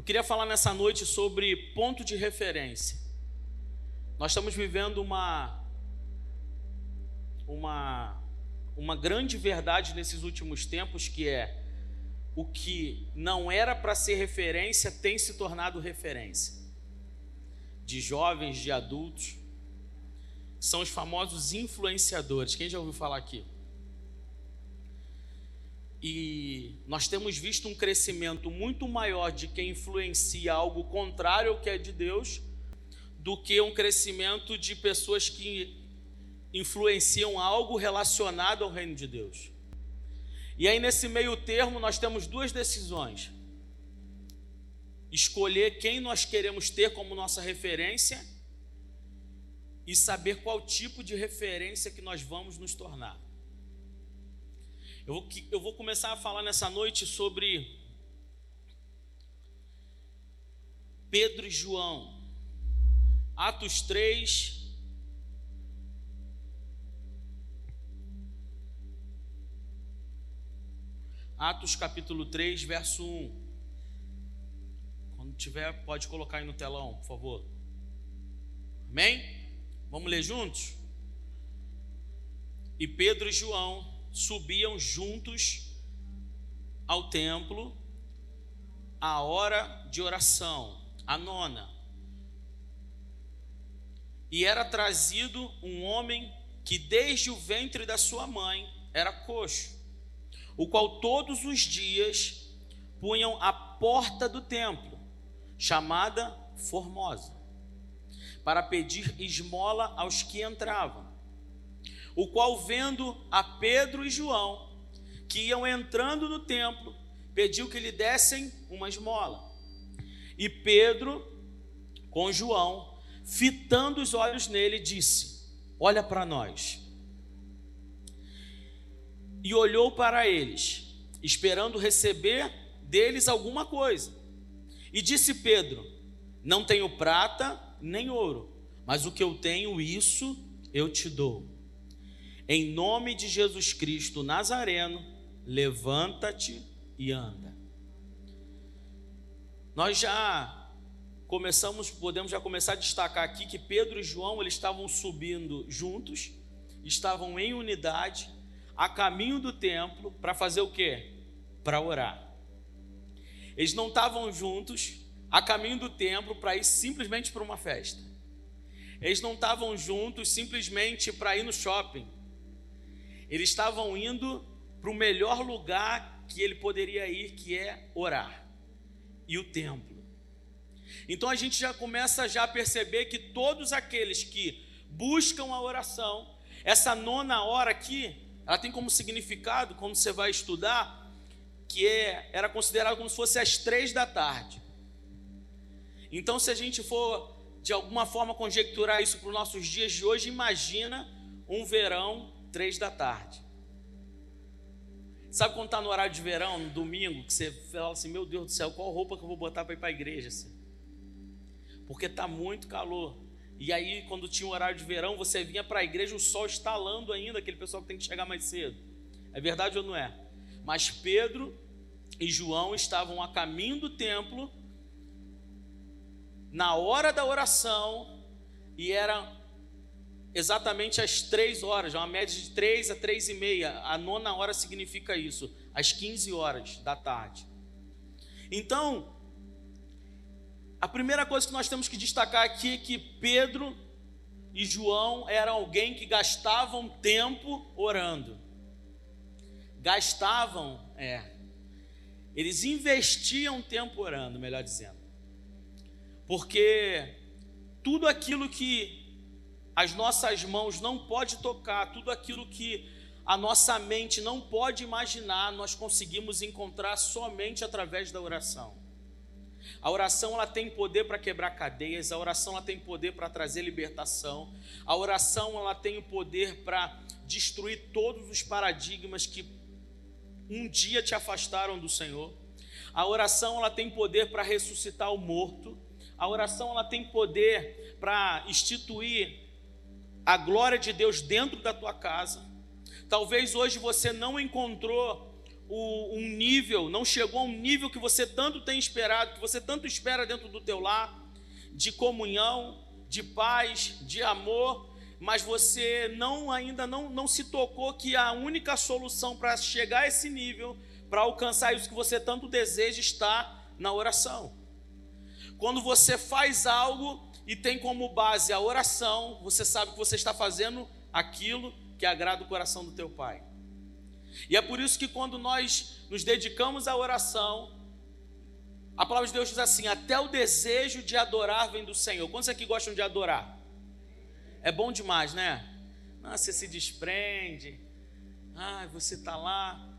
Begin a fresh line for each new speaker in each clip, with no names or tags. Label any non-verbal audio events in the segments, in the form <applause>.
Eu queria falar nessa noite sobre ponto de referência. Nós estamos vivendo uma uma uma grande verdade nesses últimos tempos que é o que não era para ser referência tem se tornado referência. De jovens, de adultos, são os famosos influenciadores. Quem já ouviu falar aqui? E nós temos visto um crescimento muito maior de quem influencia algo contrário ao que é de Deus, do que um crescimento de pessoas que influenciam algo relacionado ao reino de Deus. E aí, nesse meio termo, nós temos duas decisões: escolher quem nós queremos ter como nossa referência e saber qual tipo de referência que nós vamos nos tornar. Eu vou, eu vou começar a falar nessa noite sobre Pedro e João. Atos 3. Atos capítulo 3, verso 1. Quando tiver, pode colocar aí no telão, por favor. Amém? Vamos ler juntos? E Pedro e João subiam juntos ao templo a hora de oração, a nona. E era trazido um homem que desde o ventre da sua mãe era coxo, o qual todos os dias punham à porta do templo, chamada Formosa, para pedir esmola aos que entravam o qual, vendo a Pedro e João, que iam entrando no templo, pediu que lhe dessem uma esmola. E Pedro, com João, fitando os olhos nele, disse: Olha para nós. E olhou para eles, esperando receber deles alguma coisa. E disse Pedro: Não tenho prata nem ouro, mas o que eu tenho, isso eu te dou. Em nome de Jesus Cristo Nazareno, levanta-te e anda. Nós já começamos, podemos já começar a destacar aqui que Pedro e João eles estavam subindo juntos, estavam em unidade, a caminho do templo para fazer o quê? Para orar. Eles não estavam juntos a caminho do templo para ir simplesmente para uma festa. Eles não estavam juntos simplesmente para ir no shopping eles estavam indo para o melhor lugar que ele poderia ir, que é orar e o templo. Então a gente já começa já a perceber que todos aqueles que buscam a oração, essa nona hora aqui, ela tem como significado, quando você vai estudar, que é, era considerado como se fosse às três da tarde. Então, se a gente for de alguma forma conjecturar isso para os nossos dias de hoje, imagina um verão três da tarde. Sabe quando está no horário de verão, no domingo, que você fala assim, meu Deus do céu, qual roupa que eu vou botar para ir para a igreja? Assim? Porque está muito calor. E aí, quando tinha o horário de verão, você vinha para a igreja, o sol estalando ainda, aquele pessoal que tem que chegar mais cedo. É verdade ou não é? Mas Pedro e João estavam a caminho do templo, na hora da oração, e era exatamente às três horas, uma média de três a três e meia. A nona hora significa isso, às 15 horas da tarde. Então, a primeira coisa que nós temos que destacar aqui é que Pedro e João eram alguém que gastavam tempo orando. Gastavam, é. Eles investiam tempo orando, melhor dizendo. Porque tudo aquilo que as nossas mãos não pode tocar, tudo aquilo que a nossa mente não pode imaginar, nós conseguimos encontrar somente através da oração. A oração ela tem poder para quebrar cadeias, a oração ela tem poder para trazer libertação, a oração ela tem o poder para destruir todos os paradigmas que um dia te afastaram do Senhor. A oração ela tem poder para ressuscitar o morto. A oração ela tem poder para instituir a glória de Deus dentro da tua casa. Talvez hoje você não encontrou um nível, não chegou a um nível que você tanto tem esperado, que você tanto espera dentro do teu lar, de comunhão, de paz, de amor, mas você não ainda não, não se tocou que a única solução para chegar a esse nível, para alcançar isso que você tanto deseja, está na oração. Quando você faz algo e tem como base a oração, você sabe que você está fazendo aquilo que agrada o coração do teu Pai. E é por isso que quando nós nos dedicamos à oração, a palavra de Deus diz assim: até o desejo de adorar vem do Senhor. Quantos aqui gostam de adorar? É bom demais, né? Ah, você se desprende, ah, você está lá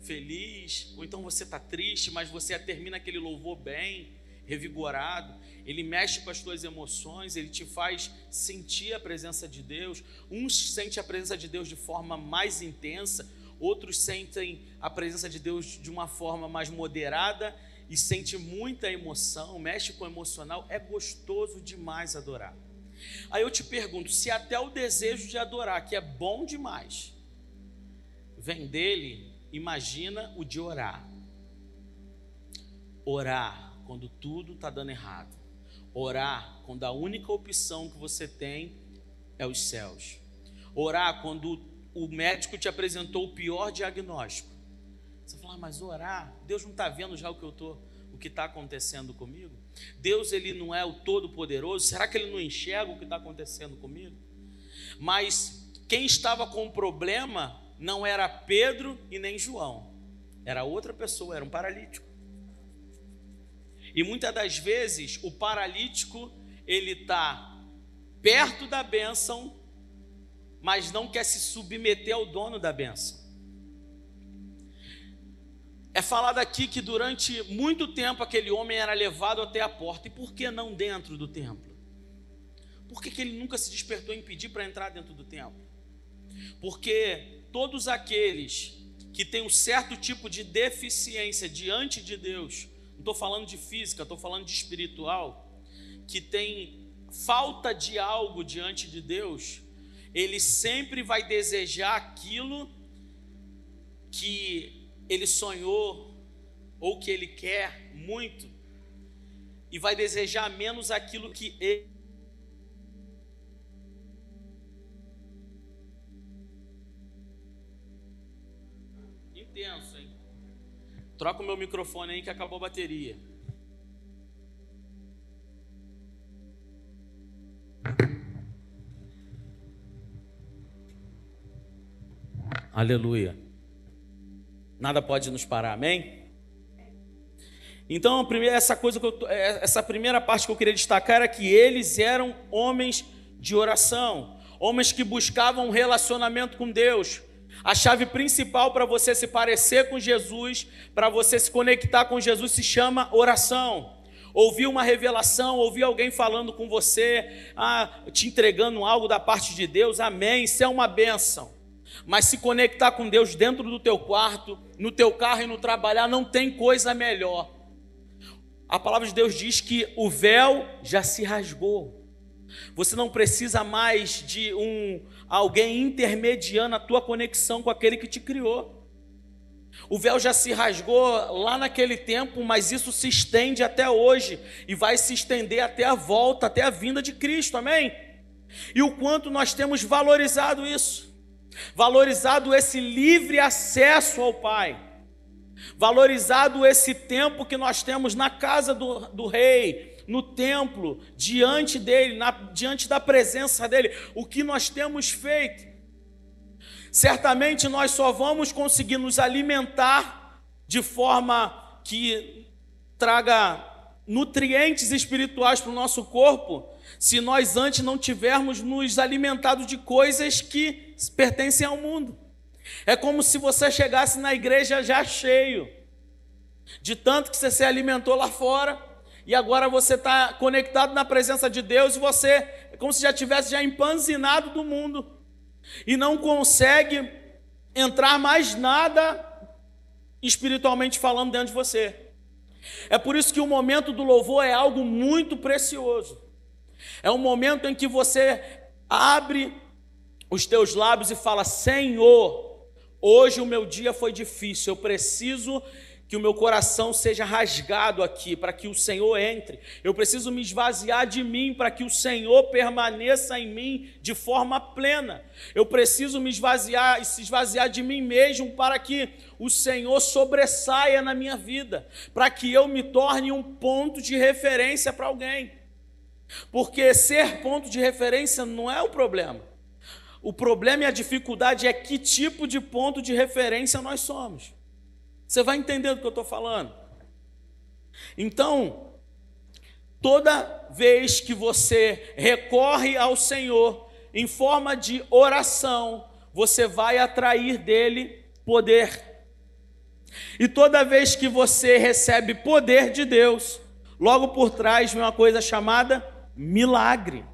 feliz, ou então você está triste, mas você termina aquele louvor bem, revigorado, ele mexe com as tuas emoções, ele te faz sentir a presença de Deus. Uns sentem a presença de Deus de forma mais intensa, outros sentem a presença de Deus de uma forma mais moderada e sente muita emoção, mexe com o emocional. É gostoso demais adorar. Aí eu te pergunto: se até o desejo de adorar, que é bom demais, vem dele, imagina o de orar. Orar quando tudo está dando errado. Orar quando a única opção que você tem é os céus. Orar quando o médico te apresentou o pior diagnóstico. Você fala, ah, mas orar, Deus não está vendo já o que eu tô, o que está acontecendo comigo? Deus ele não é o todo-poderoso? Será que ele não enxerga o que está acontecendo comigo? Mas quem estava com o problema não era Pedro e nem João, era outra pessoa, era um paralítico. E muitas das vezes o paralítico ele está perto da bênção, mas não quer se submeter ao dono da bênção. É falado aqui que durante muito tempo aquele homem era levado até a porta. E por que não dentro do templo? Por que, que ele nunca se despertou em pedir para entrar dentro do templo? Porque todos aqueles que têm um certo tipo de deficiência diante de Deus, não estou falando de física, estou falando de espiritual, que tem falta de algo diante de Deus, ele sempre vai desejar aquilo que ele sonhou ou que ele quer muito, e vai desejar menos aquilo que ele. Troca o meu microfone aí que acabou a bateria. Aleluia. Nada pode nos parar, amém? Então, essa coisa eu, é, essa primeira parte que eu queria destacar era que eles eram homens de oração, homens que buscavam um relacionamento com Deus, a chave principal para você se parecer com Jesus, para você se conectar com Jesus, se chama oração. Ouvir uma revelação, ouvir alguém falando com você, ah, te entregando algo da parte de Deus, amém, isso é uma benção. Mas se conectar com Deus dentro do teu quarto, no teu carro e no trabalhar, não tem coisa melhor. A palavra de Deus diz que o véu já se rasgou. Você não precisa mais de um alguém intermediando a tua conexão com aquele que te criou. O véu já se rasgou lá naquele tempo, mas isso se estende até hoje e vai se estender até a volta, até a vinda de Cristo, amém? E o quanto nós temos valorizado isso, valorizado esse livre acesso ao Pai, valorizado esse tempo que nós temos na casa do, do Rei, no templo, diante dele, na, diante da presença dele, o que nós temos feito. Certamente nós só vamos conseguir nos alimentar de forma que traga nutrientes espirituais para o nosso corpo, se nós antes não tivermos nos alimentado de coisas que pertencem ao mundo. É como se você chegasse na igreja já cheio, de tanto que você se alimentou lá fora, e agora você está conectado na presença de Deus e você é como se já tivesse já empanzinado do mundo e não consegue entrar mais nada espiritualmente falando dentro de você. É por isso que o momento do louvor é algo muito precioso. É um momento em que você abre os teus lábios e fala: Senhor, Hoje o meu dia foi difícil, eu preciso que o meu coração seja rasgado aqui, para que o Senhor entre. Eu preciso me esvaziar de mim, para que o Senhor permaneça em mim de forma plena. Eu preciso me esvaziar e se esvaziar de mim mesmo, para que o Senhor sobressaia na minha vida, para que eu me torne um ponto de referência para alguém. Porque ser ponto de referência não é o problema. O problema e a dificuldade é que tipo de ponto de referência nós somos. Você vai entendendo o que eu estou falando? Então, toda vez que você recorre ao Senhor em forma de oração, você vai atrair dele poder. E toda vez que você recebe poder de Deus, logo por trás vem uma coisa chamada milagre.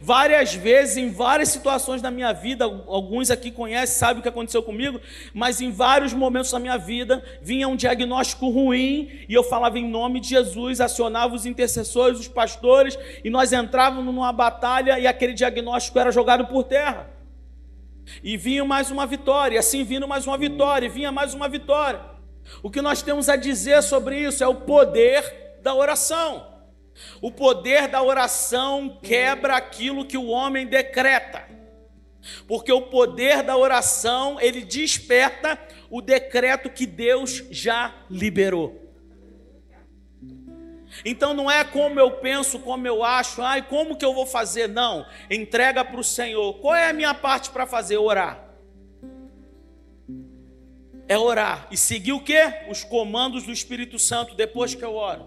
Várias vezes, em várias situações da minha vida, alguns aqui conhecem, sabem o que aconteceu comigo, mas em vários momentos da minha vida vinha um diagnóstico ruim e eu falava em nome de Jesus, acionava os intercessores, os pastores, e nós entrávamos numa batalha e aquele diagnóstico era jogado por terra. E vinha mais uma vitória, e assim vindo mais uma vitória, e vinha mais uma vitória. O que nós temos a dizer sobre isso é o poder da oração. O poder da oração quebra aquilo que o homem decreta. Porque o poder da oração, ele desperta o decreto que Deus já liberou. Então não é como eu penso, como eu acho, ai, como que eu vou fazer? Não, entrega para o Senhor. Qual é a minha parte para fazer? Orar. É orar e seguir o que? Os comandos do Espírito Santo depois que eu oro.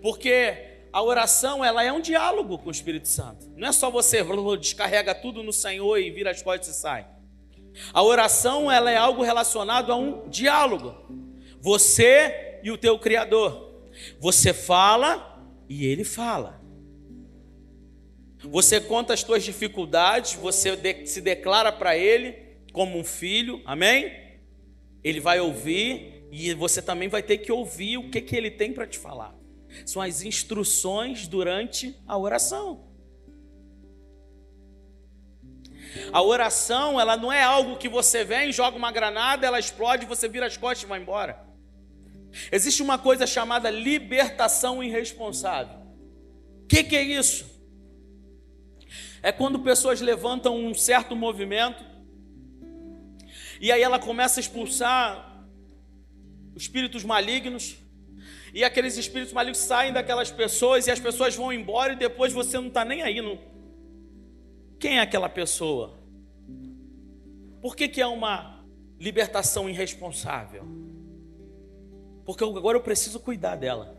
Porque a oração ela é um diálogo com o Espírito Santo. Não é só você descarrega tudo no Senhor e vira as costas e sai. A oração ela é algo relacionado a um diálogo. Você e o teu Criador. Você fala e ele fala. Você conta as tuas dificuldades, você se declara para ele como um filho, amém? Ele vai ouvir e você também vai ter que ouvir o que, que ele tem para te falar. São as instruções durante a oração. A oração, ela não é algo que você vem, joga uma granada, ela explode, você vira as costas e vai embora. Existe uma coisa chamada libertação irresponsável. O que, que é isso? É quando pessoas levantam um certo movimento e aí ela começa a expulsar espíritos malignos, e aqueles espíritos malignos saem daquelas pessoas e as pessoas vão embora e depois você não está nem aí. Não... Quem é aquela pessoa? Por que, que é uma libertação irresponsável? Porque agora eu preciso cuidar dela.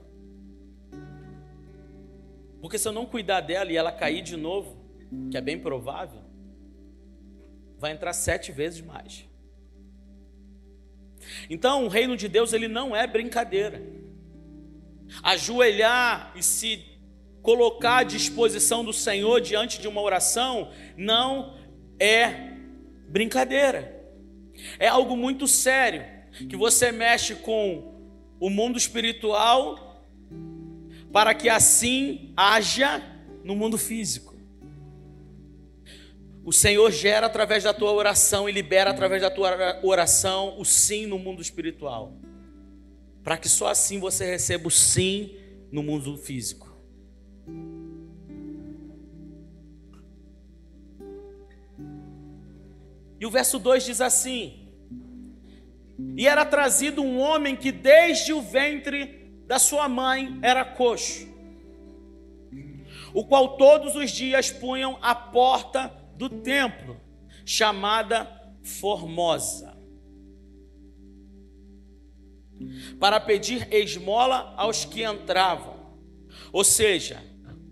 Porque se eu não cuidar dela e ela cair de novo, que é bem provável, vai entrar sete vezes mais. Então, o reino de Deus ele não é brincadeira ajoelhar e se colocar à disposição do Senhor diante de uma oração não é brincadeira. É algo muito sério que você mexe com o mundo espiritual para que assim haja no mundo físico. O Senhor gera através da tua oração e libera através da tua oração o sim no mundo espiritual para que só assim você receba o sim no mundo físico. E o verso 2 diz assim: E era trazido um homem que desde o ventre da sua mãe era coxo, o qual todos os dias punham à porta do templo, chamada Formosa para pedir esmola aos que entravam. Ou seja,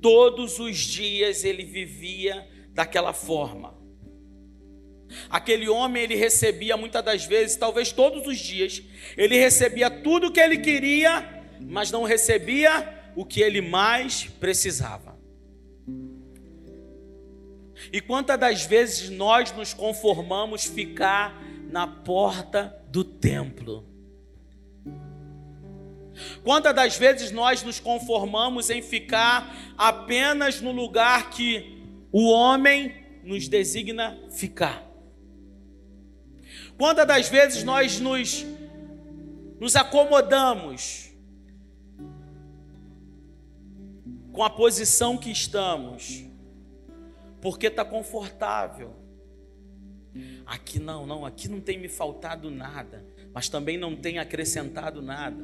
todos os dias ele vivia daquela forma. Aquele homem ele recebia muitas das vezes, talvez todos os dias, ele recebia tudo o que ele queria, mas não recebia o que ele mais precisava. E quantas das vezes nós nos conformamos ficar na porta do templo? Quantas das vezes nós nos conformamos em ficar apenas no lugar que o homem nos designa ficar? Quantas das vezes nós nos, nos acomodamos com a posição que estamos, porque está confortável. Aqui não, não, aqui não tem me faltado nada, mas também não tem acrescentado nada.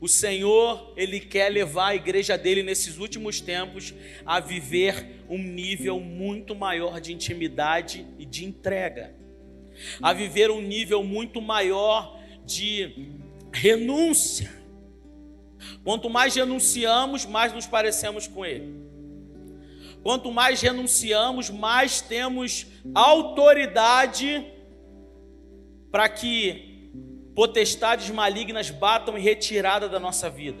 O Senhor, Ele quer levar a igreja dele nesses últimos tempos a viver um nível muito maior de intimidade e de entrega, a viver um nível muito maior de renúncia. Quanto mais renunciamos, mais nos parecemos com Ele. Quanto mais renunciamos, mais temos autoridade para que potestades malignas batam em retirada da nossa vida.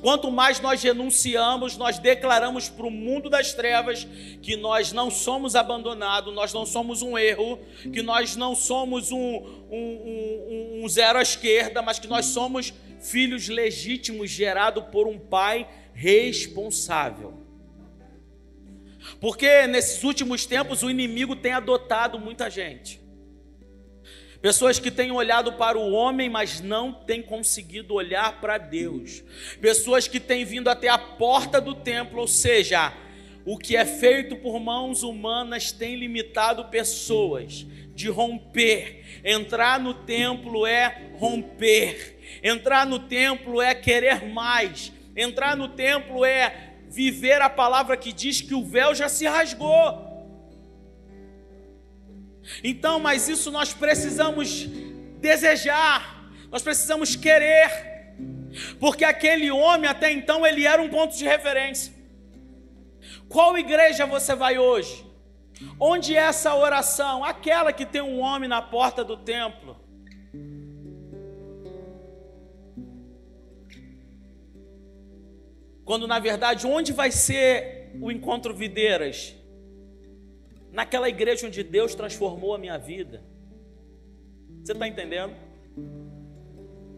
Quanto mais nós renunciamos, nós declaramos para o mundo das trevas que nós não somos abandonados, nós não somos um erro, que nós não somos um, um, um, um zero à esquerda, mas que nós somos filhos legítimos gerados por um pai responsável. Porque nesses últimos tempos o inimigo tem adotado muita gente. Pessoas que têm olhado para o homem, mas não têm conseguido olhar para Deus. Pessoas que têm vindo até a porta do templo, ou seja, o que é feito por mãos humanas tem limitado pessoas de romper. Entrar no templo é romper. Entrar no templo é querer mais. Entrar no templo é viver a palavra que diz que o véu já se rasgou. Então, mas isso nós precisamos desejar, nós precisamos querer, porque aquele homem até então ele era um ponto de referência. Qual igreja você vai hoje? Onde é essa oração? Aquela que tem um homem na porta do templo. Quando na verdade, onde vai ser o encontro Videiras? Naquela igreja onde Deus transformou a minha vida. Você está entendendo?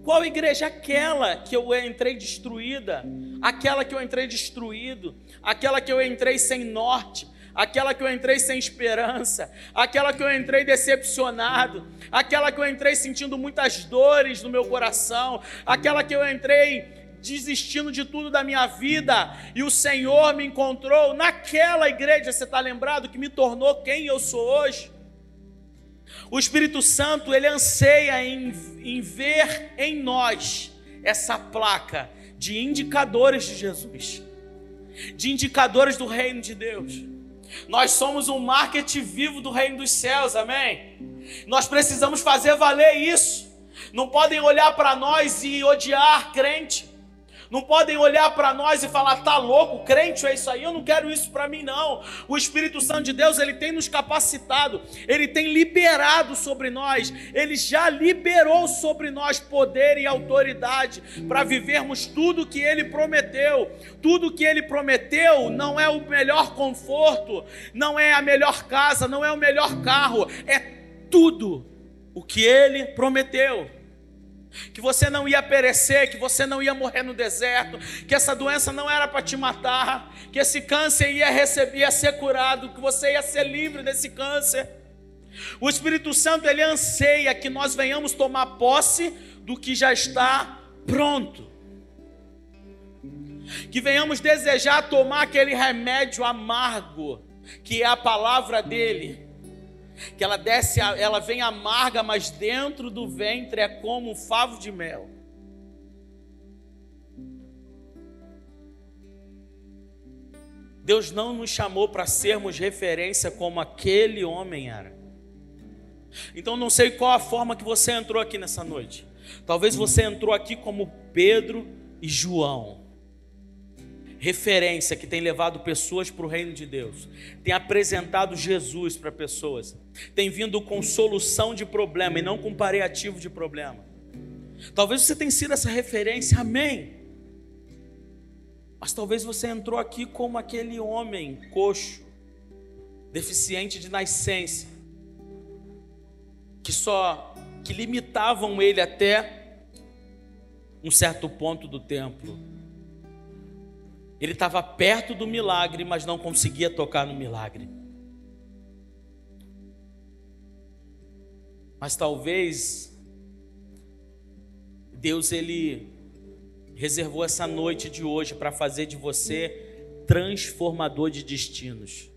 Qual igreja? Aquela que eu entrei destruída, aquela que eu entrei destruído, aquela que eu entrei sem norte, aquela que eu entrei sem esperança, aquela que eu entrei decepcionado, aquela que eu entrei sentindo muitas dores no meu coração, aquela que eu entrei desistindo de tudo da minha vida, e o Senhor me encontrou naquela igreja, você está lembrado, que me tornou quem eu sou hoje? O Espírito Santo, ele anseia em, em ver em nós essa placa de indicadores de Jesus, de indicadores do reino de Deus. Nós somos um marketing vivo do reino dos céus, amém? Nós precisamos fazer valer isso. Não podem olhar para nós e odiar crente não podem olhar para nós e falar, tá louco, crente é isso aí, eu não quero isso para mim não. O Espírito Santo de Deus, ele tem nos capacitado, ele tem liberado sobre nós, ele já liberou sobre nós poder e autoridade para vivermos tudo que ele prometeu. Tudo que ele prometeu não é o melhor conforto, não é a melhor casa, não é o melhor carro, é tudo o que ele prometeu que você não ia perecer, que você não ia morrer no deserto, que essa doença não era para te matar, que esse câncer ia receber, ia ser curado, que você ia ser livre desse câncer. O Espírito Santo ele anseia que nós venhamos tomar posse do que já está pronto. Que venhamos desejar tomar aquele remédio amargo, que é a palavra dele que ela desce, ela vem amarga, mas dentro do ventre é como um favo de mel. Deus não nos chamou para sermos referência como aquele homem era. Então não sei qual a forma que você entrou aqui nessa noite. Talvez você entrou aqui como Pedro e João referência que tem levado pessoas para o reino de Deus, tem apresentado Jesus para pessoas, tem vindo com solução de problema e não com paliativo de problema. Talvez você tenha sido essa referência, amém. Mas talvez você entrou aqui como aquele homem coxo, deficiente de nascença, que só que limitavam ele até um certo ponto do templo ele estava perto do milagre, mas não conseguia tocar no milagre. Mas talvez Deus ele reservou essa noite de hoje para fazer de você transformador de destinos.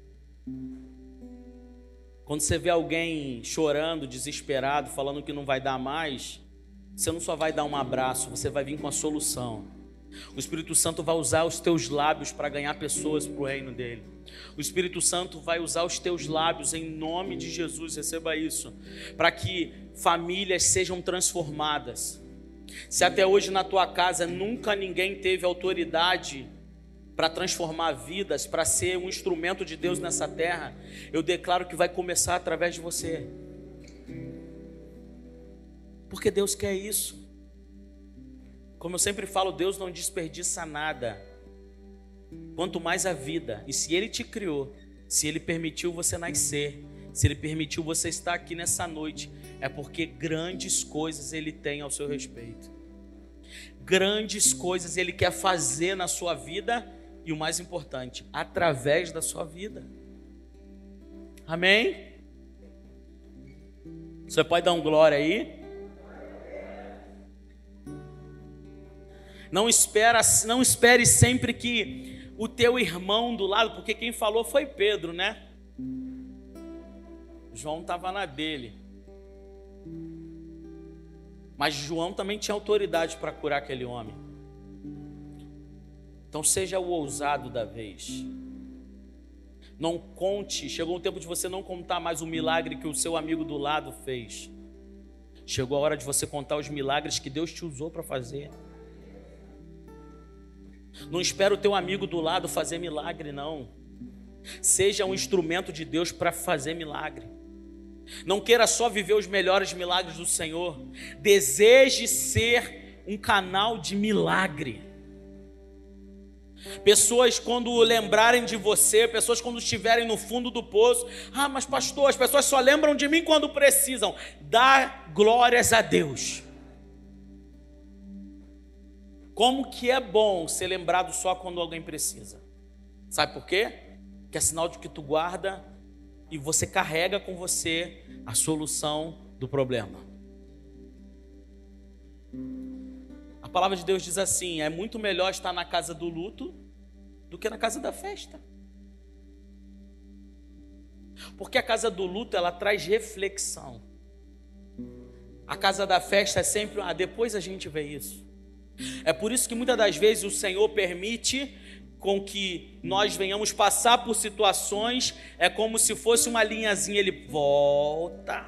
Quando você vê alguém chorando, desesperado, falando que não vai dar mais, você não só vai dar um abraço, você vai vir com a solução. O Espírito Santo vai usar os teus lábios para ganhar pessoas para o reino dele. O Espírito Santo vai usar os teus lábios em nome de Jesus, receba isso, para que famílias sejam transformadas. Se até hoje na tua casa nunca ninguém teve autoridade para transformar vidas, para ser um instrumento de Deus nessa terra, eu declaro que vai começar através de você. Porque Deus quer isso. Como eu sempre falo, Deus não desperdiça nada. Quanto mais a vida. E se Ele te criou, se Ele permitiu você nascer, se Ele permitiu você estar aqui nessa noite, é porque grandes coisas Ele tem ao seu respeito. Grandes coisas Ele quer fazer na sua vida e o mais importante, através da sua vida. Amém? Você pode dar um glória aí? Não espera, não espere sempre que o teu irmão do lado, porque quem falou foi Pedro, né? João estava na dele. Mas João também tinha autoridade para curar aquele homem. Então seja o ousado da vez. Não conte, chegou o tempo de você não contar mais o milagre que o seu amigo do lado fez. Chegou a hora de você contar os milagres que Deus te usou para fazer. Não espera o teu amigo do lado fazer milagre, não. Seja um instrumento de Deus para fazer milagre. Não queira só viver os melhores milagres do Senhor. Deseje ser um canal de milagre. Pessoas, quando lembrarem de você, pessoas, quando estiverem no fundo do poço, ah, mas pastor, as pessoas só lembram de mim quando precisam. Dá glórias a Deus. Como que é bom ser lembrado só quando alguém precisa? Sabe por quê? Que é sinal de que tu guarda e você carrega com você a solução do problema. A palavra de Deus diz assim: é muito melhor estar na casa do luto do que na casa da festa. Porque a casa do luto ela traz reflexão. A casa da festa é sempre, ah, depois a gente vê isso. É por isso que muitas das vezes o Senhor permite com que nós venhamos passar por situações, é como se fosse uma linhazinha, ele volta.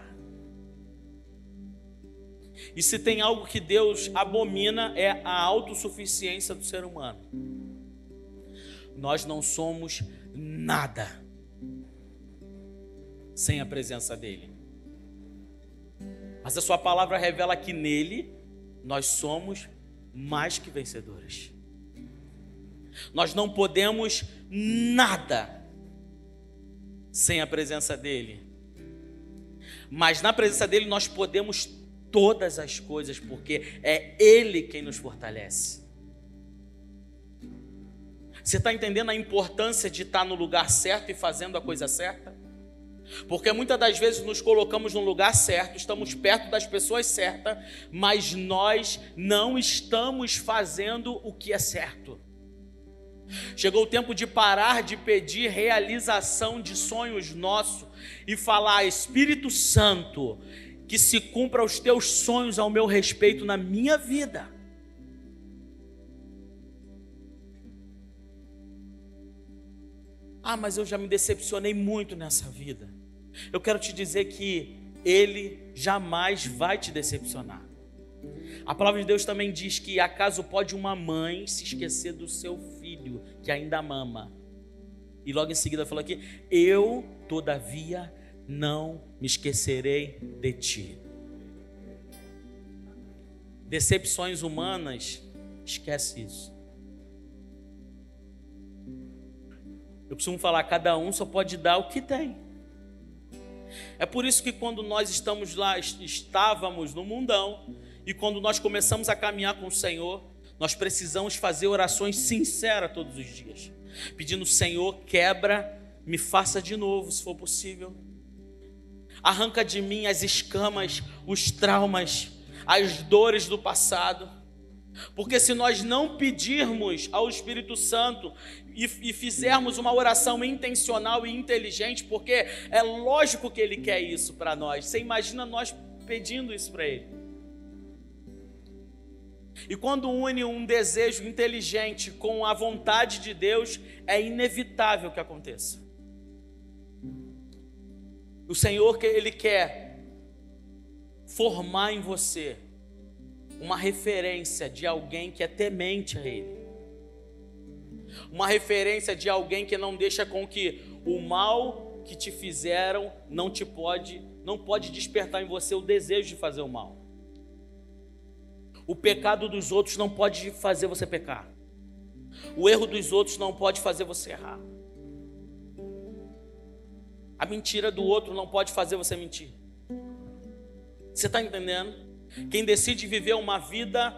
E se tem algo que Deus abomina é a autossuficiência do ser humano. Nós não somos nada sem a presença dele. Mas a sua palavra revela que nele nós somos mais que vencedores. Nós não podemos nada sem a presença dele. Mas na presença dele nós podemos todas as coisas, porque é Ele quem nos fortalece. Você está entendendo a importância de estar no lugar certo e fazendo a coisa certa? Porque muitas das vezes nos colocamos no lugar certo, estamos perto das pessoas certas, mas nós não estamos fazendo o que é certo. Chegou o tempo de parar de pedir realização de sonhos nossos e falar: Espírito Santo, que se cumpra os teus sonhos ao meu respeito na minha vida. Ah, mas eu já me decepcionei muito nessa vida. Eu quero te dizer que Ele jamais vai te decepcionar. A palavra de Deus também diz que acaso pode uma mãe se esquecer do seu filho que ainda mama. E logo em seguida falou aqui: Eu, todavia, não me esquecerei de ti. Decepções humanas, esquece isso. Eu preciso falar, cada um só pode dar o que tem. É por isso que quando nós estamos lá, estávamos no mundão, e quando nós começamos a caminhar com o Senhor, nós precisamos fazer orações sinceras todos os dias, pedindo: Senhor, quebra, me faça de novo, se for possível. Arranca de mim as escamas, os traumas, as dores do passado. Porque se nós não pedirmos ao Espírito Santo e, e, fizermos uma oração intencional e inteligente, porque é lógico que Ele quer isso para nós. Você imagina nós pedindo isso para Ele. E quando une um desejo inteligente com a vontade de Deus, é inevitável que aconteça. O Senhor ele quer formar em você uma referência de alguém que é temente a Ele, uma referência de alguém que não deixa com que o mal que te fizeram não te pode, não pode despertar em você o desejo de fazer o mal. O pecado dos outros não pode fazer você pecar. O erro dos outros não pode fazer você errar. A mentira do outro não pode fazer você mentir. Você está entendendo? Quem decide viver uma vida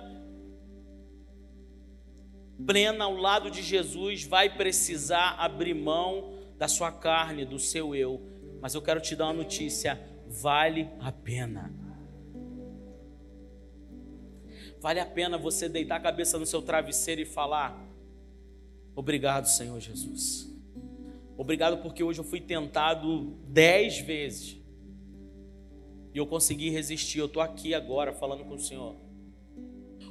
plena ao lado de Jesus vai precisar abrir mão da sua carne, do seu eu. Mas eu quero te dar uma notícia: vale a pena. Vale a pena você deitar a cabeça no seu travesseiro e falar: Obrigado, Senhor Jesus. Obrigado porque hoje eu fui tentado dez vezes e eu consegui resistir. Eu estou aqui agora falando com o Senhor.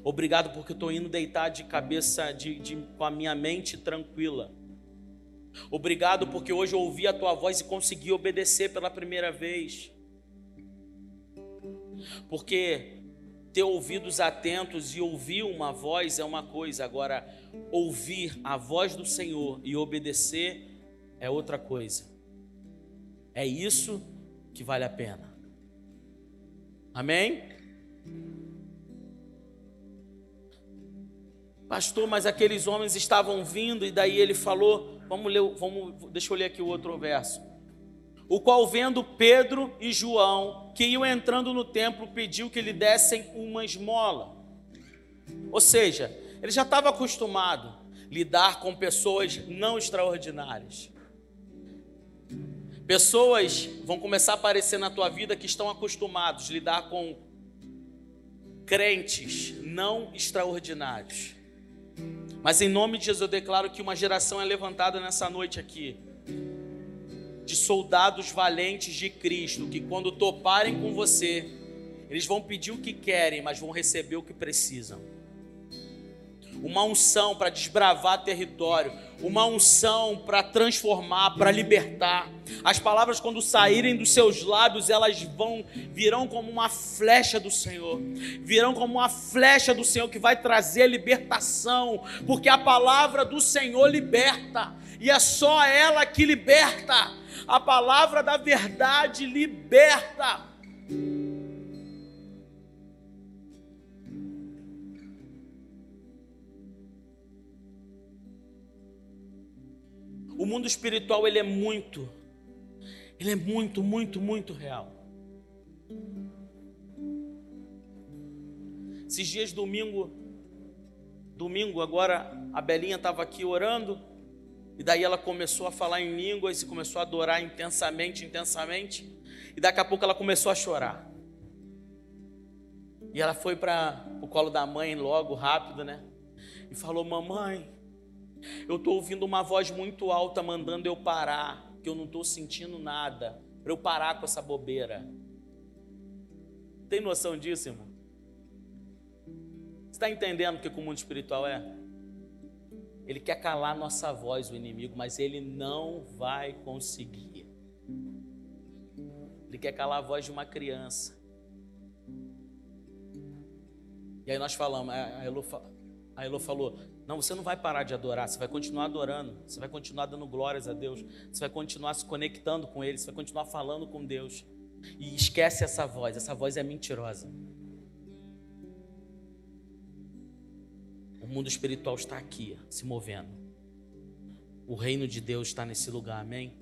Obrigado porque eu estou indo deitar de cabeça, de, de, com a minha mente tranquila. Obrigado porque hoje eu ouvi a tua voz e consegui obedecer pela primeira vez. Porque ter ouvidos atentos e ouvir uma voz é uma coisa, agora ouvir a voz do Senhor e obedecer é outra coisa. É isso que vale a pena. Amém? Pastor, mas aqueles homens estavam vindo e daí ele falou, vamos ler, vamos, deixa eu ler aqui o outro verso. O qual vendo Pedro e João, que iam entrando no templo, pediu que lhe dessem uma esmola. Ou seja, ele já estava acostumado a lidar com pessoas não extraordinárias. Pessoas vão começar a aparecer na tua vida que estão acostumados a lidar com crentes não extraordinários. Mas em nome de Jesus eu declaro que uma geração é levantada nessa noite aqui de soldados valentes de Cristo que quando toparem com você, eles vão pedir o que querem, mas vão receber o que precisam uma unção para desbravar território, uma unção para transformar, para libertar. As palavras quando saírem dos seus lábios, elas vão virão como uma flecha do Senhor. Virão como uma flecha do Senhor que vai trazer libertação, porque a palavra do Senhor liberta, e é só ela que liberta. A palavra da verdade liberta. O mundo espiritual ele é muito, ele é muito, muito, muito real. Esses dias domingo, domingo agora a Belinha estava aqui orando e daí ela começou a falar em línguas e começou a adorar intensamente, intensamente e daqui a pouco ela começou a chorar. E ela foi para o colo da mãe logo, rápido, né? E falou: Mamãe, eu estou ouvindo uma voz muito alta mandando eu parar, que eu não estou sentindo nada, para eu parar com essa bobeira. Tem noção disso, irmão? Está entendendo o que o mundo espiritual é? Ele quer calar nossa voz, o inimigo, mas ele não vai conseguir. Ele quer calar a voz de uma criança. E aí nós falamos, a Elo, a Elo falou, não, você não vai parar de adorar, você vai continuar adorando, você vai continuar dando glórias a Deus, você vai continuar se conectando com Ele, você vai continuar falando com Deus. E esquece essa voz, essa voz é mentirosa. O mundo espiritual está aqui, se movendo. O reino de Deus está nesse lugar, amém?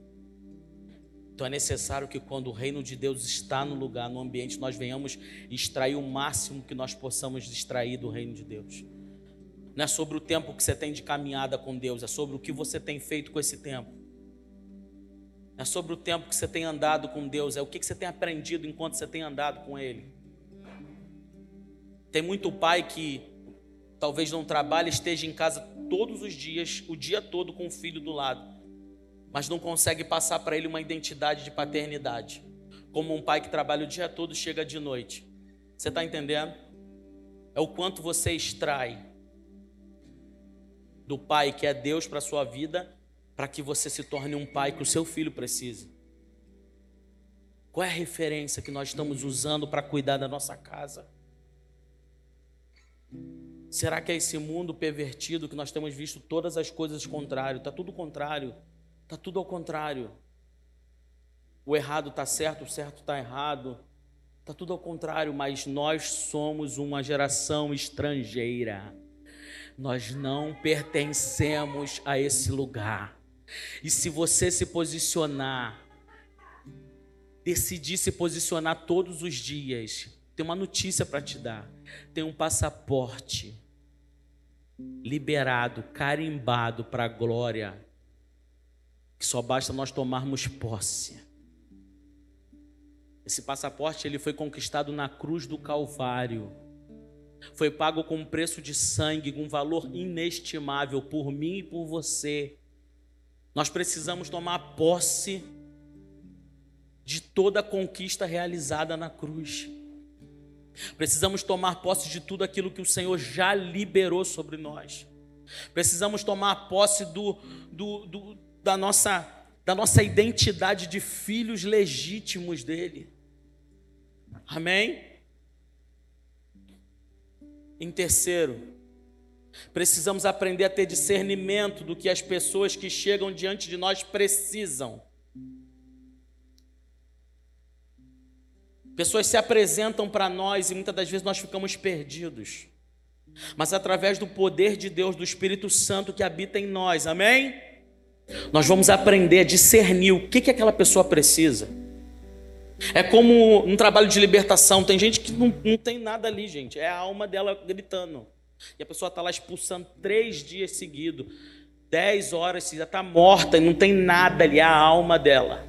Então é necessário que quando o reino de Deus está no lugar, no ambiente, nós venhamos extrair o máximo que nós possamos extrair do reino de Deus não é sobre o tempo que você tem de caminhada com Deus, é sobre o que você tem feito com esse tempo. É sobre o tempo que você tem andado com Deus, é o que você tem aprendido enquanto você tem andado com Ele. Tem muito pai que talvez não trabalhe, esteja em casa todos os dias, o dia todo com o filho do lado, mas não consegue passar para ele uma identidade de paternidade. Como um pai que trabalha o dia todo chega de noite. Você está entendendo? É o quanto você extrai do pai que é Deus para sua vida, para que você se torne um pai que o seu filho precisa. Qual é a referência que nós estamos usando para cuidar da nossa casa? Será que é esse mundo pervertido que nós temos visto todas as coisas contrário? Está tudo contrário. Está tudo ao contrário. O errado está certo, o certo está errado. Está tudo ao contrário, mas nós somos uma geração estrangeira. Nós não pertencemos a esse lugar. E se você se posicionar, decidir se posicionar todos os dias, tem uma notícia para te dar. Tem um passaporte liberado, carimbado para a glória, que só basta nós tomarmos posse. Esse passaporte ele foi conquistado na cruz do Calvário. Foi pago com um preço de sangue, com um valor inestimável por mim e por você. Nós precisamos tomar posse de toda a conquista realizada na cruz. Precisamos tomar posse de tudo aquilo que o Senhor já liberou sobre nós. Precisamos tomar posse do, do, do, da, nossa, da nossa identidade de filhos legítimos dele. Amém? Em terceiro, precisamos aprender a ter discernimento do que as pessoas que chegam diante de nós precisam. Pessoas se apresentam para nós e muitas das vezes nós ficamos perdidos. Mas através do poder de Deus, do Espírito Santo que habita em nós, amém? Nós vamos aprender a discernir o que, que aquela pessoa precisa. É como um trabalho de libertação. Tem gente que não, não tem nada ali, gente. É a alma dela gritando. E a pessoa está lá expulsando três dias seguidos. Dez horas, já está morta e não tem nada ali. É a alma dela.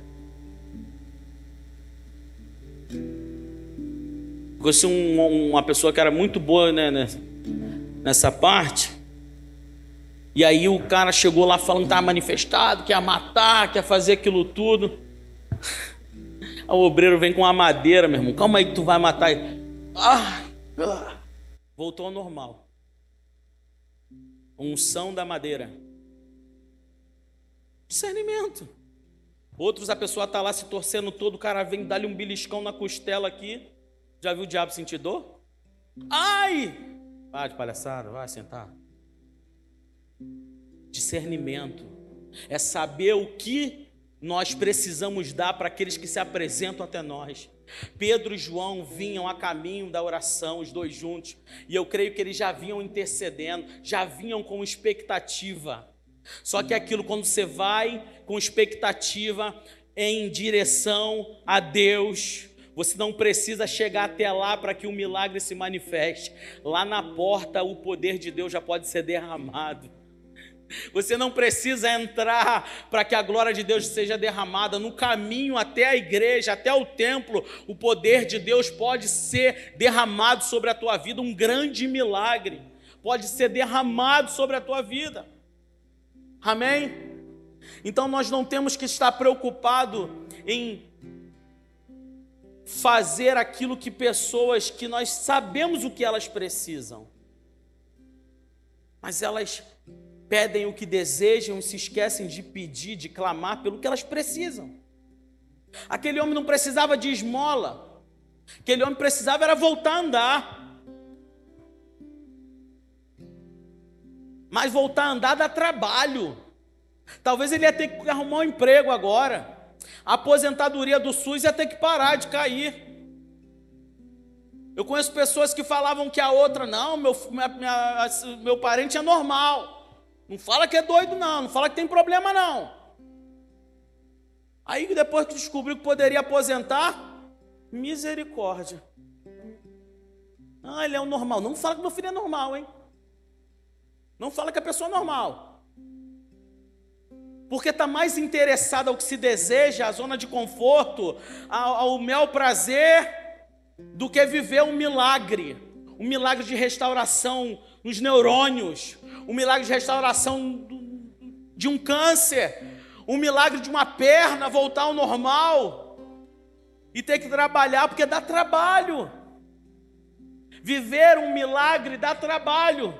Conheci um, uma pessoa que era muito boa né, nessa parte. E aí o cara chegou lá falando que estava manifestado, que ia matar, que ia fazer aquilo tudo. O obreiro vem com uma madeira, meu irmão. Calma aí que tu vai matar. Ah, ah. Voltou ao normal. Unção da madeira. Discernimento. Outros, a pessoa está lá se torcendo todo, o cara vem dar-lhe um beliscão na costela aqui. Já viu o diabo sentir dor? Ai! Vai de palhaçada, vai sentar. Discernimento é saber o que nós precisamos dar para aqueles que se apresentam até nós. Pedro e João vinham a caminho da oração, os dois juntos, e eu creio que eles já vinham intercedendo, já vinham com expectativa. Só que aquilo, quando você vai com expectativa em direção a Deus, você não precisa chegar até lá para que o milagre se manifeste. Lá na porta, o poder de Deus já pode ser derramado. Você não precisa entrar para que a glória de Deus seja derramada. No caminho até a igreja, até o templo, o poder de Deus pode ser derramado sobre a tua vida. Um grande milagre pode ser derramado sobre a tua vida. Amém? Então nós não temos que estar preocupado em fazer aquilo que pessoas que nós sabemos o que elas precisam, mas elas pedem o que desejam e se esquecem de pedir, de clamar pelo que elas precisam. Aquele homem não precisava de esmola, aquele homem precisava era voltar a andar. Mas voltar a andar dá trabalho. Talvez ele ia ter que arrumar um emprego agora a aposentadoria do SUS ia ter que parar de cair. Eu conheço pessoas que falavam que a outra, não, meu, minha, minha, meu parente é normal. Não fala que é doido, não. Não fala que tem problema, não. Aí depois que descobriu que poderia aposentar, misericórdia. Ah, ele é o normal. Não fala que meu filho é normal, hein? Não fala que a pessoa é normal. Porque está mais interessado ao que se deseja, à zona de conforto, ao, ao mel prazer, do que viver um milagre. Um milagre de restauração nos neurônios, um milagre de restauração de um câncer, um milagre de uma perna voltar ao normal e ter que trabalhar porque dá trabalho. Viver um milagre dá trabalho.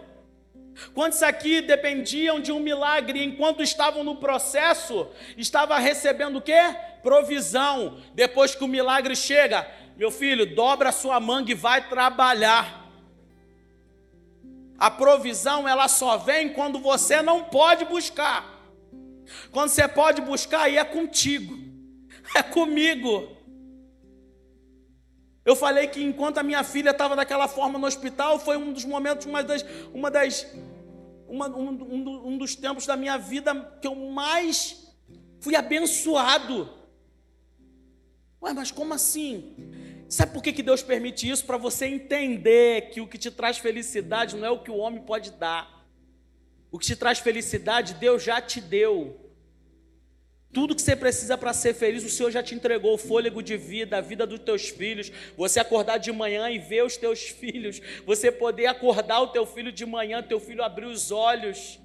Quantos aqui dependiam de um milagre enquanto estavam no processo, estava recebendo o quê? Provisão. Depois que o milagre chega, meu filho, dobra a sua manga e vai trabalhar. A provisão ela só vem quando você não pode buscar. Quando você pode buscar, aí é contigo, <laughs> é comigo. Eu falei que enquanto a minha filha estava daquela forma no hospital, foi um dos momentos, uma das, uma das, uma, um, um, um dos tempos da minha vida que eu mais fui abençoado. Ué, mas como assim? Sabe por que, que Deus permite isso? Para você entender que o que te traz felicidade não é o que o homem pode dar. O que te traz felicidade, Deus já te deu. Tudo que você precisa para ser feliz, o Senhor já te entregou o fôlego de vida, a vida dos teus filhos. Você acordar de manhã e ver os teus <laughs> filhos. Você poder acordar o teu filho de manhã, teu filho abrir os olhos.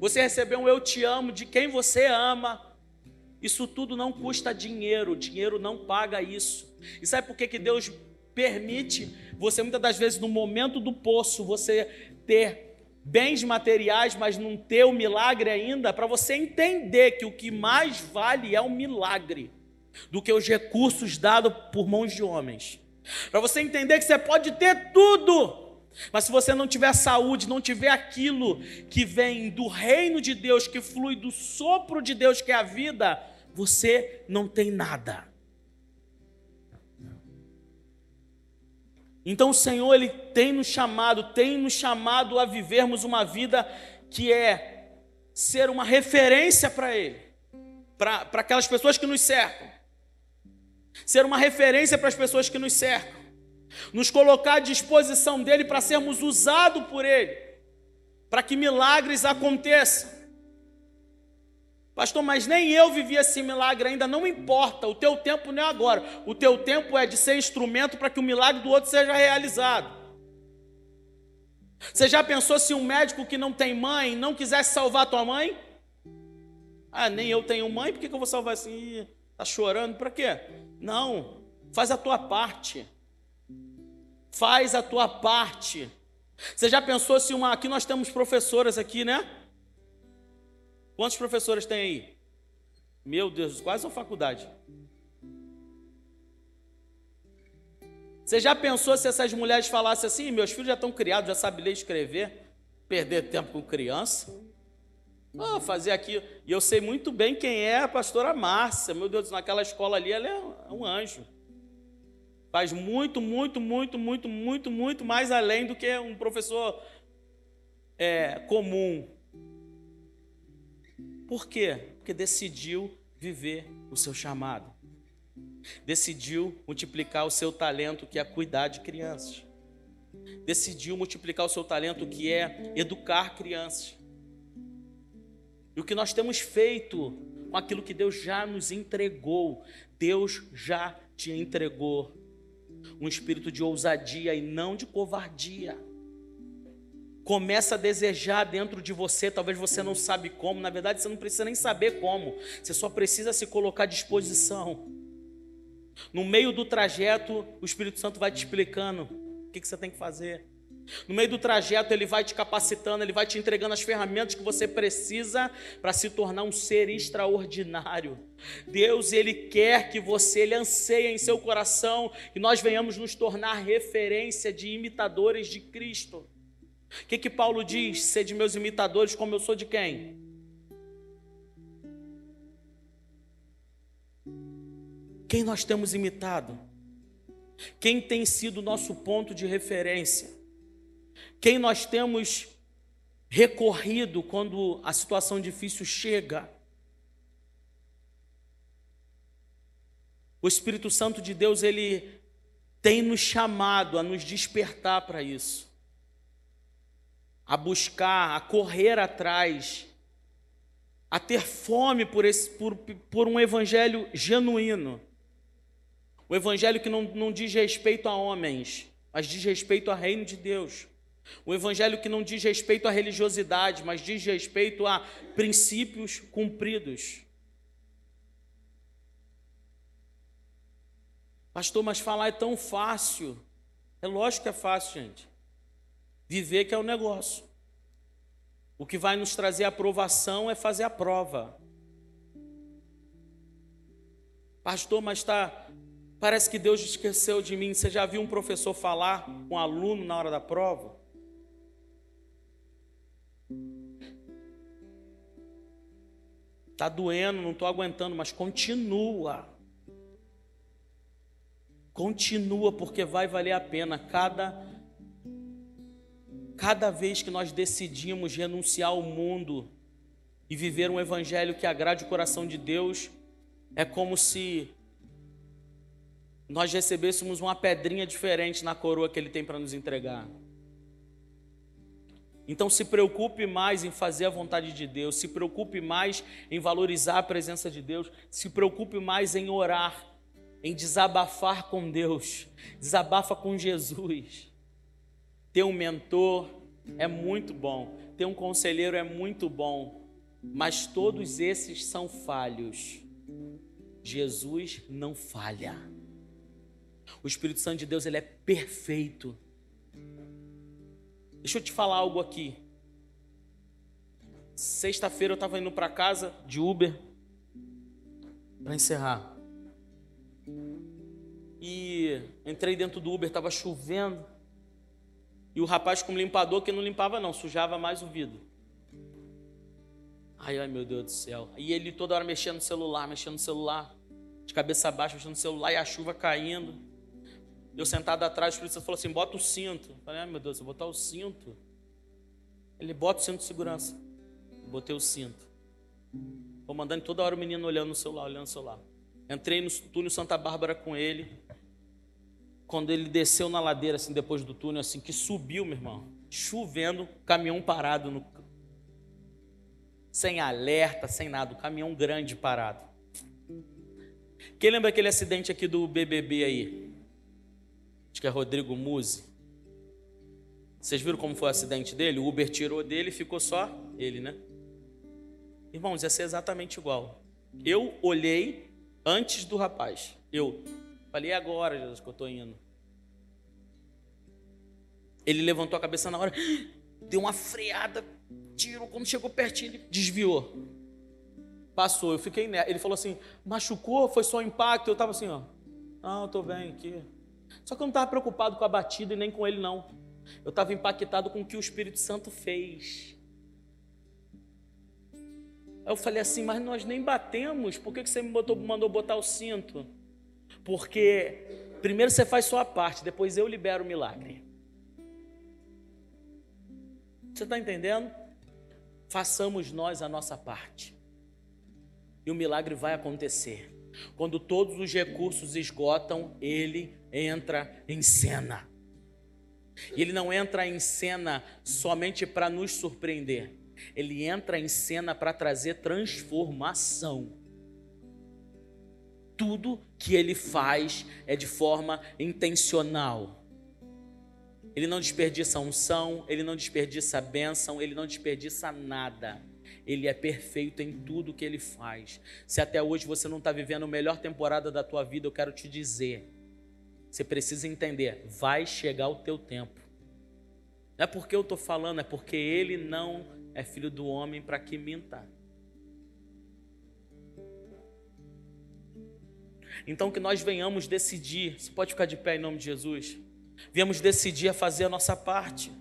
Você receber um eu te amo de quem você ama. Isso tudo não custa dinheiro, dinheiro não paga isso. E sabe por que, que Deus permite você, muitas das vezes, no momento do poço, você ter bens materiais, mas não ter o milagre ainda, para você entender que o que mais vale é o milagre do que os recursos dados por mãos de homens. Para você entender que você pode ter tudo, mas se você não tiver saúde, não tiver aquilo que vem do reino de Deus, que flui do sopro de Deus, que é a vida, você não tem nada. Então o Senhor ele tem nos chamado, tem nos chamado a vivermos uma vida que é ser uma referência para Ele, para aquelas pessoas que nos cercam, ser uma referência para as pessoas que nos cercam, nos colocar à disposição dele para sermos usados por Ele, para que milagres aconteçam. Pastor, mas nem eu vivi esse milagre ainda, não importa, o teu tempo não é agora, o teu tempo é de ser instrumento para que o milagre do outro seja realizado. Você já pensou se um médico que não tem mãe não quisesse salvar tua mãe? Ah, nem eu tenho mãe, por que eu vou salvar assim? Está chorando, para quê? Não, faz a tua parte. Faz a tua parte. Você já pensou se uma. Aqui nós temos professoras aqui, né? Quantos professores tem aí? Meu Deus, quase uma faculdade. Você já pensou se essas mulheres falassem assim: meus filhos já estão criados, já sabem ler e escrever, perder tempo com criança? Oh, fazer aqui. E eu sei muito bem quem é a pastora Márcia. Meu Deus, naquela escola ali, ela é um anjo. Faz muito, muito, muito, muito, muito, muito mais além do que um professor é, comum. Por quê? Porque decidiu viver o seu chamado. Decidiu multiplicar o seu talento, que é cuidar de crianças. Decidiu multiplicar o seu talento, que é educar crianças. E o que nós temos feito com aquilo que Deus já nos entregou, Deus já te entregou um espírito de ousadia e não de covardia começa a desejar dentro de você, talvez você não sabe como, na verdade você não precisa nem saber como, você só precisa se colocar à disposição. No meio do trajeto, o Espírito Santo vai te explicando o que, você tem que fazer. No meio do trajeto, ele vai te capacitando, ele vai te entregando as ferramentas que você precisa para se tornar um ser extraordinário. Deus, ele quer que você, ele anseia em seu coração que nós venhamos nos tornar referência de imitadores de Cristo. O que, que Paulo diz? Ser de meus imitadores, como eu sou de quem? Quem nós temos imitado? Quem tem sido nosso ponto de referência? Quem nós temos recorrido quando a situação difícil chega? O Espírito Santo de Deus, ele tem nos chamado a nos despertar para isso a buscar, a correr atrás a ter fome por, esse, por, por um evangelho genuíno. O evangelho que não, não diz respeito a homens, mas diz respeito ao reino de Deus. O evangelho que não diz respeito à religiosidade, mas diz respeito a princípios cumpridos. Pastor, mas falar é tão fácil. É lógico que é fácil, gente. Viver que é o negócio. O que vai nos trazer aprovação é fazer a prova. Pastor, mas está. Parece que Deus esqueceu de mim. Você já viu um professor falar com um aluno na hora da prova? Está doendo, não estou aguentando, mas continua. Continua, porque vai valer a pena cada cada vez que nós decidimos renunciar ao mundo e viver um evangelho que agrade o coração de Deus, é como se nós recebêssemos uma pedrinha diferente na coroa que Ele tem para nos entregar. Então se preocupe mais em fazer a vontade de Deus, se preocupe mais em valorizar a presença de Deus, se preocupe mais em orar, em desabafar com Deus, desabafa com Jesus. Ter um mentor é muito bom, ter um conselheiro é muito bom, mas todos esses são falhos. Jesus não falha. O Espírito Santo de Deus ele é perfeito. Deixa eu te falar algo aqui. Sexta-feira eu estava indo para casa de Uber para encerrar. E entrei dentro do Uber, estava chovendo. E o rapaz com limpador que não limpava não, sujava mais o vidro. Ai, ai meu Deus do céu. E ele toda hora mexendo no celular, mexendo no celular, de cabeça baixa, mexendo no celular e a chuva caindo. Eu sentado atrás, o Espírito Santo falou assim: bota o cinto. Eu falei, ai meu Deus, eu vou botar o cinto. Ele bota o cinto de segurança. Eu botei o cinto. Vou mandando toda hora o menino olhando no celular, olhando no celular. Entrei no túnel Santa Bárbara com ele. Quando ele desceu na ladeira, assim, depois do túnel, assim, que subiu, meu irmão, chovendo, caminhão parado no. Sem alerta, sem nada, o caminhão grande parado. Quem lembra aquele acidente aqui do BBB aí? Acho que é Rodrigo Muzi. Vocês viram como foi o acidente dele? O Uber tirou dele e ficou só ele, né? Irmãos, ia ser exatamente igual. Eu olhei antes do rapaz. Eu falei, agora, Jesus, que eu estou indo. Ele levantou a cabeça na hora, <gasps> deu uma freada, tirou, quando chegou pertinho, ele desviou. Passou, eu fiquei nela. Ele falou assim: machucou, foi só impacto. Eu estava assim, ó. Não, estou bem aqui. Só que eu não estava preocupado com a batida e nem com ele, não. Eu estava impactado com o que o Espírito Santo fez. Aí eu falei assim, mas nós nem batemos, por que você me botou, mandou botar o cinto? Porque primeiro você faz sua parte, depois eu libero o milagre. Você está entendendo? Façamos nós a nossa parte. E o milagre vai acontecer. Quando todos os recursos esgotam, ele entra em cena. E ele não entra em cena somente para nos surpreender ele entra em cena para trazer transformação. Tudo que ele faz é de forma intencional. Ele não desperdiça unção, ele não desperdiça bênção, ele não desperdiça nada. Ele é perfeito em tudo que ele faz. Se até hoje você não está vivendo a melhor temporada da tua vida, eu quero te dizer: você precisa entender, vai chegar o teu tempo. Não é porque eu estou falando, é porque ele não é filho do homem para que minta. Então que nós venhamos decidir, você pode ficar de pé em nome de Jesus? Venhamos decidir a fazer a nossa parte.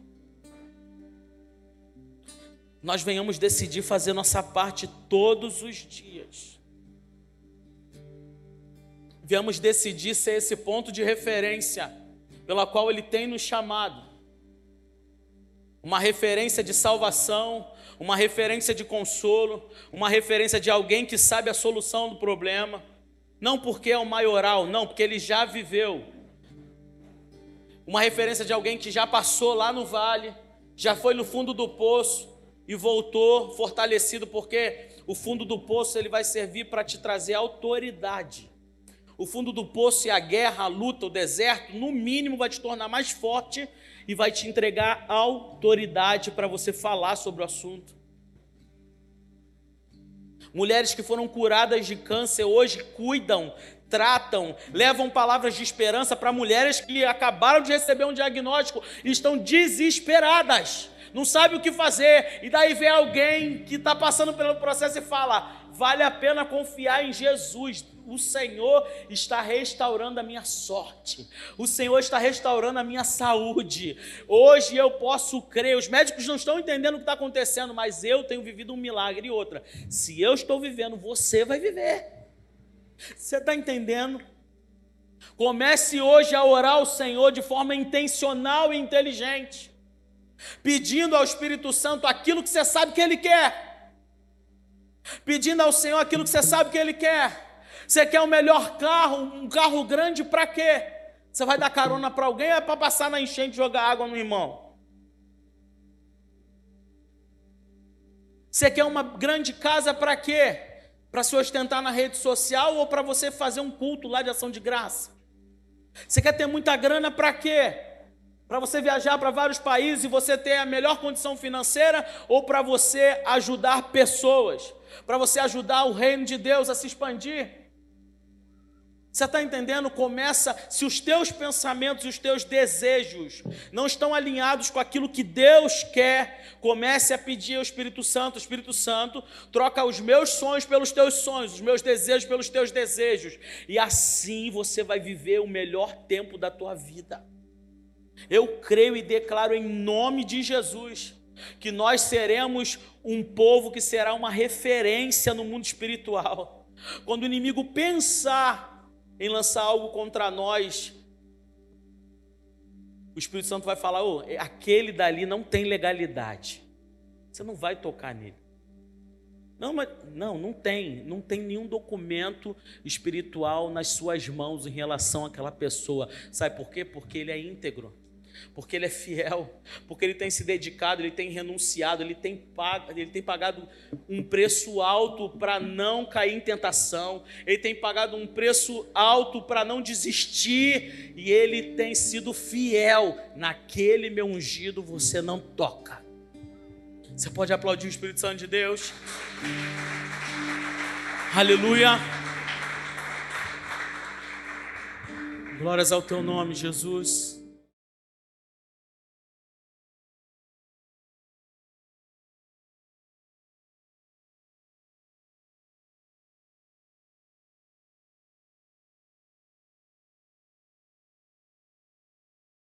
Nós venhamos decidir fazer a nossa parte todos os dias. Venhamos decidir ser esse ponto de referência pela qual Ele tem nos chamado uma referência de salvação, uma referência de consolo, uma referência de alguém que sabe a solução do problema. Não porque é o maioral, não, porque ele já viveu. Uma referência de alguém que já passou lá no vale, já foi no fundo do poço e voltou fortalecido, porque o fundo do poço ele vai servir para te trazer autoridade. O fundo do poço e a guerra, a luta, o deserto, no mínimo vai te tornar mais forte e vai te entregar autoridade para você falar sobre o assunto. Mulheres que foram curadas de câncer hoje cuidam, tratam, levam palavras de esperança para mulheres que acabaram de receber um diagnóstico e estão desesperadas, não sabem o que fazer. E daí vem alguém que está passando pelo processo e fala: vale a pena confiar em Jesus. O Senhor está restaurando a minha sorte. O Senhor está restaurando a minha saúde. Hoje eu posso crer. Os médicos não estão entendendo o que está acontecendo, mas eu tenho vivido um milagre. E outra, se eu estou vivendo, você vai viver. Você está entendendo? Comece hoje a orar ao Senhor de forma intencional e inteligente, pedindo ao Espírito Santo aquilo que você sabe que Ele quer, pedindo ao Senhor aquilo que você sabe que Ele quer. Você quer um melhor carro, um carro grande para quê? Você vai dar carona para alguém ou é para passar na enchente e jogar água no irmão? Você quer uma grande casa para quê? Para se ostentar na rede social ou para você fazer um culto lá de ação de graça? Você quer ter muita grana para quê? Para você viajar para vários países e você ter a melhor condição financeira ou para você ajudar pessoas? Para você ajudar o reino de Deus a se expandir? Você está entendendo? Começa, se os teus pensamentos os teus desejos não estão alinhados com aquilo que Deus quer, comece a pedir ao Espírito Santo: Espírito Santo, troca os meus sonhos pelos teus sonhos, os meus desejos pelos teus desejos, e assim você vai viver o melhor tempo da tua vida. Eu creio e declaro em nome de Jesus que nós seremos um povo que será uma referência no mundo espiritual. Quando o inimigo pensar em lançar algo contra nós, o Espírito Santo vai falar: oh, aquele dali não tem legalidade. Você não vai tocar nele. Não, mas não, não tem, não tem nenhum documento espiritual nas suas mãos em relação àquela pessoa. Sabe por quê? Porque ele é íntegro porque ele é fiel, porque ele tem se dedicado, ele tem renunciado, ele tem, pag ele tem pagado um preço alto para não cair em tentação, ele tem pagado um preço alto para não desistir, e ele tem sido fiel. Naquele meu ungido você não toca. Você pode aplaudir o Espírito Santo de Deus? Aleluia. Glórias ao teu nome, Jesus.